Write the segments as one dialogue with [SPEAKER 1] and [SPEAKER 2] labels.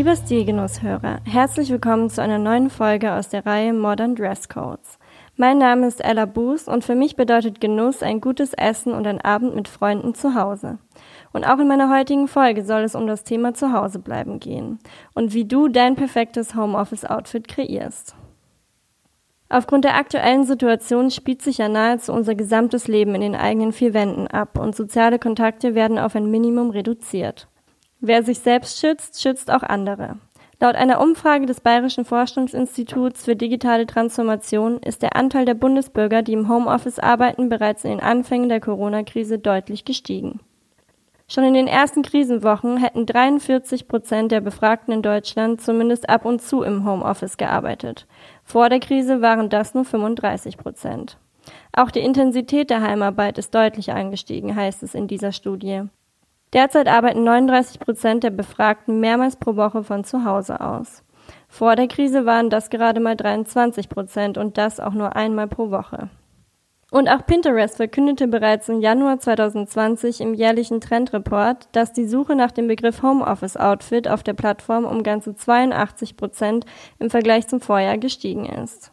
[SPEAKER 1] Liebe Stilgenusshörer, herzlich willkommen zu einer neuen Folge aus der Reihe Modern Dress Codes. Mein Name ist Ella Boos und für mich bedeutet Genuss ein gutes Essen und ein Abend mit Freunden zu Hause. Und auch in meiner heutigen Folge soll es um das Thema Zuhause bleiben gehen und wie du dein perfektes Homeoffice-Outfit kreierst. Aufgrund der aktuellen Situation spielt sich ja nahezu unser gesamtes Leben in den eigenen vier Wänden ab und soziale Kontakte werden auf ein Minimum reduziert. Wer sich selbst schützt, schützt auch andere. Laut einer Umfrage des Bayerischen Forschungsinstituts für digitale Transformation ist der Anteil der Bundesbürger, die im Homeoffice arbeiten, bereits in den Anfängen der Corona-Krise deutlich gestiegen. Schon in den ersten Krisenwochen hätten 43 Prozent der Befragten in Deutschland zumindest ab und zu im Homeoffice gearbeitet. Vor der Krise waren das nur 35 Prozent. Auch die Intensität der Heimarbeit ist deutlich angestiegen, heißt es in dieser Studie. Derzeit arbeiten 39 Prozent der Befragten mehrmals pro Woche von zu Hause aus. Vor der Krise waren das gerade mal 23 Prozent und das auch nur einmal pro Woche. Und auch Pinterest verkündete bereits im Januar 2020 im jährlichen Trendreport, dass die Suche nach dem Begriff Homeoffice Outfit auf der Plattform um ganze 82 Prozent im Vergleich zum Vorjahr gestiegen ist.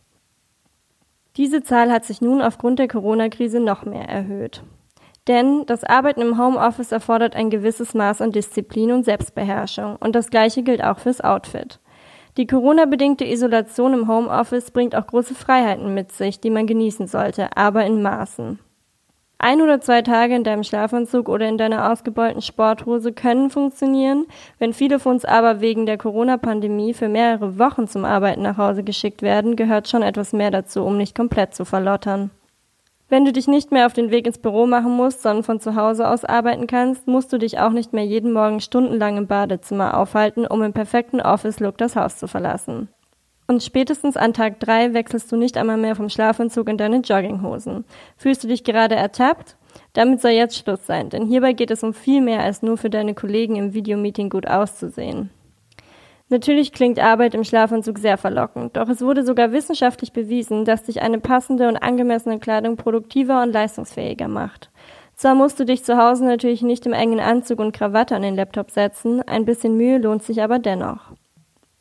[SPEAKER 1] Diese Zahl hat sich nun aufgrund der Corona-Krise noch mehr erhöht. Denn das Arbeiten im Homeoffice erfordert ein gewisses Maß an Disziplin und Selbstbeherrschung. Und das Gleiche gilt auch fürs Outfit. Die Corona-bedingte Isolation im Homeoffice bringt auch große Freiheiten mit sich, die man genießen sollte, aber in Maßen. Ein oder zwei Tage in deinem Schlafanzug oder in deiner ausgebeulten Sporthose können funktionieren, wenn viele von uns aber wegen der Corona-Pandemie für mehrere Wochen zum Arbeiten nach Hause geschickt werden, gehört schon etwas mehr dazu, um nicht komplett zu verlottern. Wenn du dich nicht mehr auf den Weg ins Büro machen musst, sondern von zu Hause aus arbeiten kannst, musst du dich auch nicht mehr jeden Morgen stundenlang im Badezimmer aufhalten, um im perfekten Office-Look das Haus zu verlassen. Und spätestens an Tag drei wechselst du nicht einmal mehr vom Schlafanzug in deine Jogginghosen. Fühlst du dich gerade ertappt? Damit soll jetzt Schluss sein, denn hierbei geht es um viel mehr als nur für deine Kollegen im Videomeeting gut auszusehen. Natürlich klingt Arbeit im Schlafanzug sehr verlockend, doch es wurde sogar wissenschaftlich bewiesen, dass dich eine passende und angemessene Kleidung produktiver und leistungsfähiger macht. Zwar musst du dich zu Hause natürlich nicht im engen Anzug und Krawatte an den Laptop setzen, ein bisschen Mühe lohnt sich aber dennoch.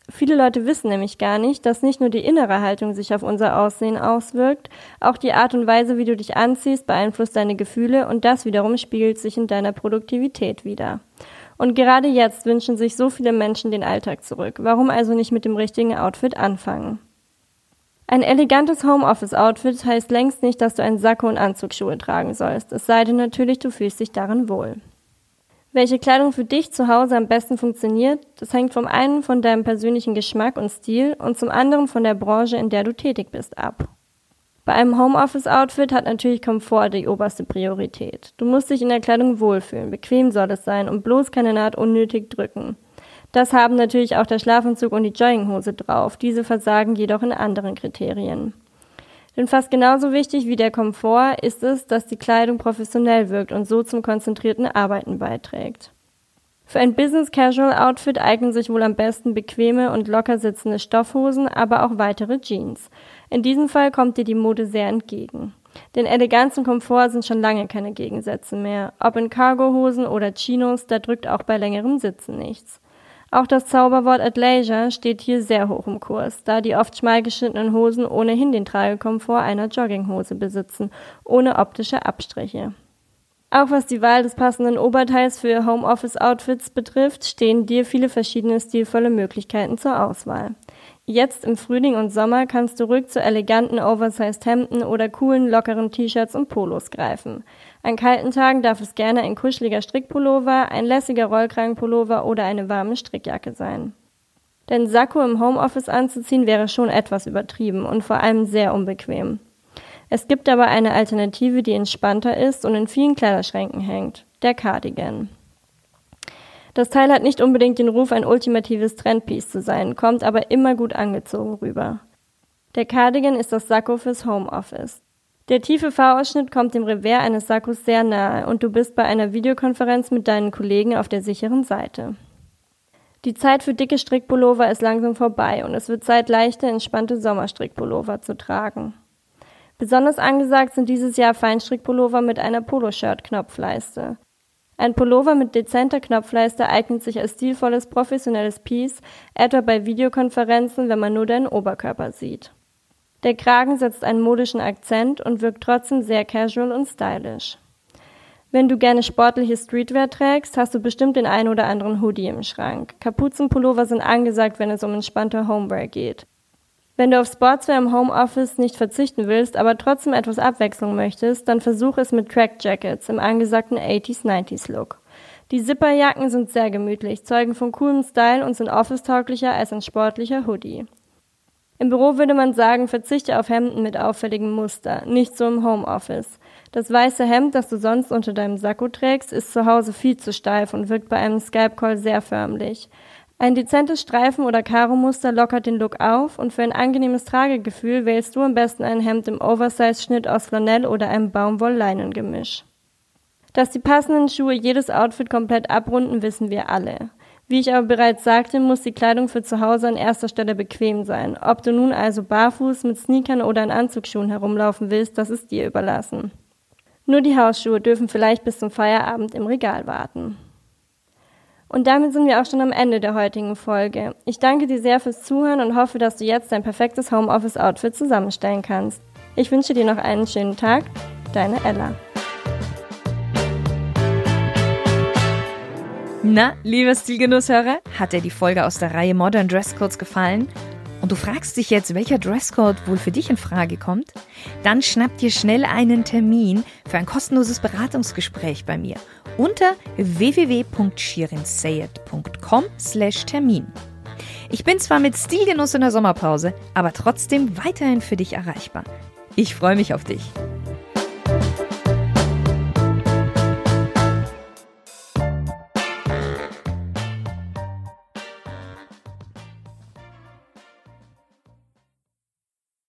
[SPEAKER 1] Viele Leute wissen nämlich gar nicht, dass nicht nur die innere Haltung sich auf unser Aussehen auswirkt, auch die Art und Weise, wie du dich anziehst, beeinflusst deine Gefühle und das wiederum spiegelt sich in deiner Produktivität wieder. Und gerade jetzt wünschen sich so viele Menschen den Alltag zurück. Warum also nicht mit dem richtigen Outfit anfangen? Ein elegantes Homeoffice-Outfit heißt längst nicht, dass du einen Sakko und Anzugsschuhe tragen sollst, es sei denn natürlich, du fühlst dich darin wohl. Welche Kleidung für dich zu Hause am besten funktioniert, das hängt vom einen von deinem persönlichen Geschmack und Stil und zum anderen von der Branche, in der du tätig bist, ab. Bei einem Homeoffice-Outfit hat natürlich Komfort die oberste Priorität. Du musst dich in der Kleidung wohlfühlen, bequem soll es sein und bloß keine Naht unnötig drücken. Das haben natürlich auch der Schlafanzug und die Jogginghose drauf, diese versagen jedoch in anderen Kriterien. Denn fast genauso wichtig wie der Komfort ist es, dass die Kleidung professionell wirkt und so zum konzentrierten Arbeiten beiträgt. Für ein Business Casual Outfit eignen sich wohl am besten bequeme und locker sitzende Stoffhosen, aber auch weitere Jeans. In diesem Fall kommt dir die Mode sehr entgegen. Denn Eleganz und Komfort sind schon lange keine Gegensätze mehr. Ob in Cargohosen oder Chinos, da drückt auch bei längerem Sitzen nichts. Auch das Zauberwort Athleisure steht hier sehr hoch im Kurs, da die oft schmal geschnittenen Hosen ohnehin den Tragekomfort einer Jogginghose besitzen, ohne optische Abstriche. Auch was die Wahl des passenden Oberteils für Homeoffice-Outfits betrifft, stehen dir viele verschiedene stilvolle Möglichkeiten zur Auswahl. Jetzt im Frühling und Sommer kannst du ruhig zu eleganten Oversized Hemden oder coolen, lockeren T-Shirts und Polos greifen. An kalten Tagen darf es gerne ein kuscheliger Strickpullover, ein lässiger Rollkragenpullover oder eine warme Strickjacke sein. Denn Sakko im Homeoffice anzuziehen wäre schon etwas übertrieben und vor allem sehr unbequem. Es gibt aber eine Alternative, die entspannter ist und in vielen Kleiderschränken hängt, der Cardigan. Das Teil hat nicht unbedingt den Ruf, ein ultimatives Trendpiece zu sein, kommt aber immer gut angezogen rüber. Der Cardigan ist das Sakko fürs Homeoffice. Der tiefe V-Ausschnitt kommt dem Revers eines Sakkos sehr nahe und du bist bei einer Videokonferenz mit deinen Kollegen auf der sicheren Seite. Die Zeit für dicke Strickpullover ist langsam vorbei und es wird Zeit, leichte, entspannte Sommerstrickpullover zu tragen. Besonders angesagt sind dieses Jahr Feinstrickpullover mit einer Poloshirt-Knopfleiste. Ein Pullover mit dezenter Knopfleiste eignet sich als stilvolles professionelles Piece, etwa bei Videokonferenzen, wenn man nur deinen Oberkörper sieht. Der Kragen setzt einen modischen Akzent und wirkt trotzdem sehr casual und stylisch. Wenn du gerne sportliche Streetwear trägst, hast du bestimmt den einen oder anderen Hoodie im Schrank. Kapuzenpullover sind angesagt, wenn es um entspannte Homewear geht. Wenn du auf Sportswear im Homeoffice nicht verzichten willst, aber trotzdem etwas Abwechslung möchtest, dann versuch es mit Track Jackets im angesagten 80s-90s Look. Die Zipperjacken sind sehr gemütlich, zeugen von coolem Style und sind office-tauglicher als ein sportlicher Hoodie. Im Büro würde man sagen, verzichte auf Hemden mit auffälligem Muster, nicht so im Homeoffice. Das weiße Hemd, das du sonst unter deinem Sakko trägst, ist zu Hause viel zu steif und wirkt bei einem Skype-Call sehr förmlich. Ein dezentes Streifen- oder Karo-Muster lockert den Look auf und für ein angenehmes Tragegefühl wählst du am besten ein Hemd im Oversize-Schnitt aus Flanell oder einem Baumwoll-Leinen-Gemisch. Dass die passenden Schuhe jedes Outfit komplett abrunden, wissen wir alle. Wie ich aber bereits sagte, muss die Kleidung für zu Hause an erster Stelle bequem sein. Ob du nun also barfuß mit Sneakern oder in Anzugsschuhen herumlaufen willst, das ist dir überlassen. Nur die Hausschuhe dürfen vielleicht bis zum Feierabend im Regal warten. Und damit sind wir auch schon am Ende der heutigen Folge. Ich danke dir sehr fürs Zuhören und hoffe, dass du jetzt dein perfektes Homeoffice-Outfit zusammenstellen kannst. Ich wünsche dir noch einen schönen Tag. Deine Ella.
[SPEAKER 2] Na, lieber Stilgenusshörer, hat dir die Folge aus der Reihe Modern Dresscodes gefallen? Und du fragst dich jetzt, welcher Dresscode wohl für dich in Frage kommt? Dann schnapp dir schnell einen Termin für ein kostenloses Beratungsgespräch bei mir unter www.shirinsayed.com/termin. Ich bin zwar mit Stilgenuss in der Sommerpause, aber trotzdem weiterhin für dich erreichbar. Ich freue mich auf dich.